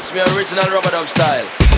Watch me original rubber dub style.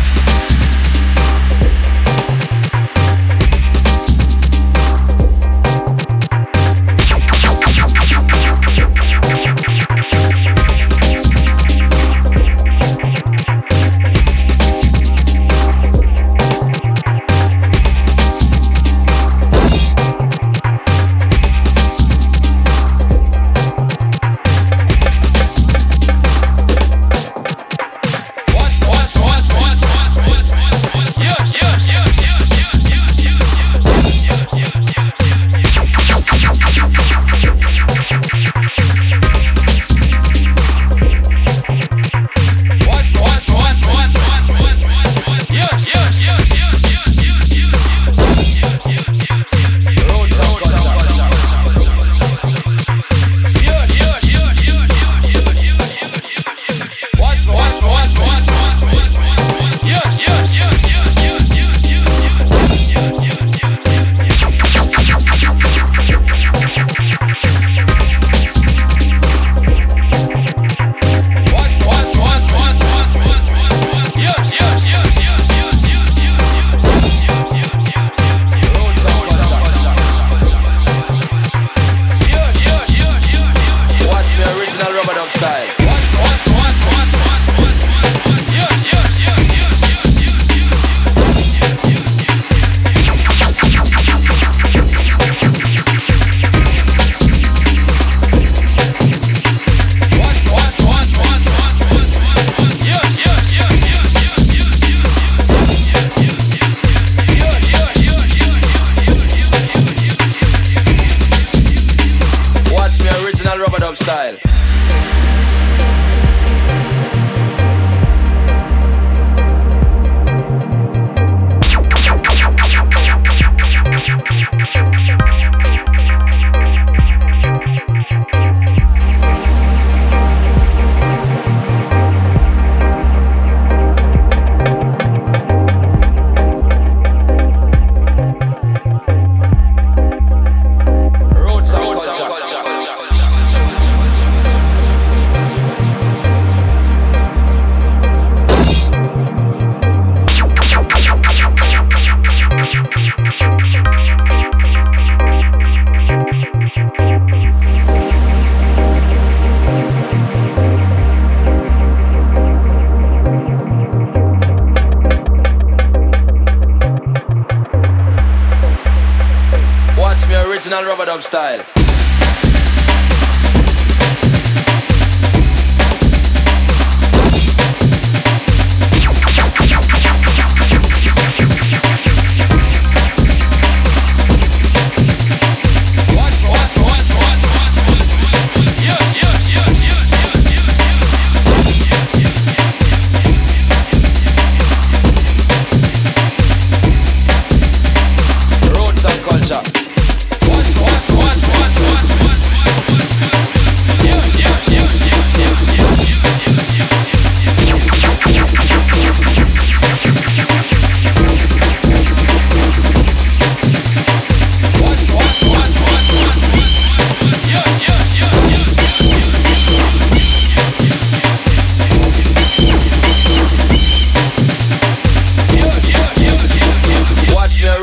Original rubber dub style.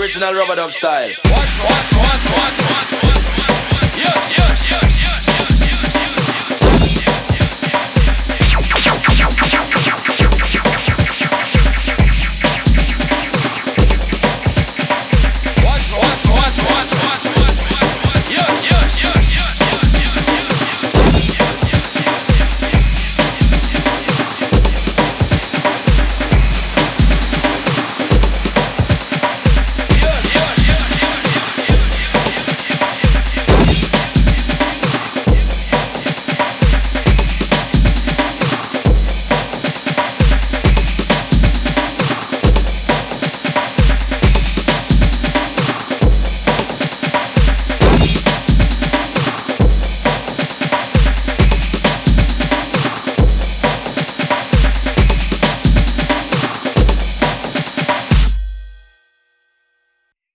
Original rubber dub style. Watch, watch, watch, watch, watch, watch. Yes, yes, yes.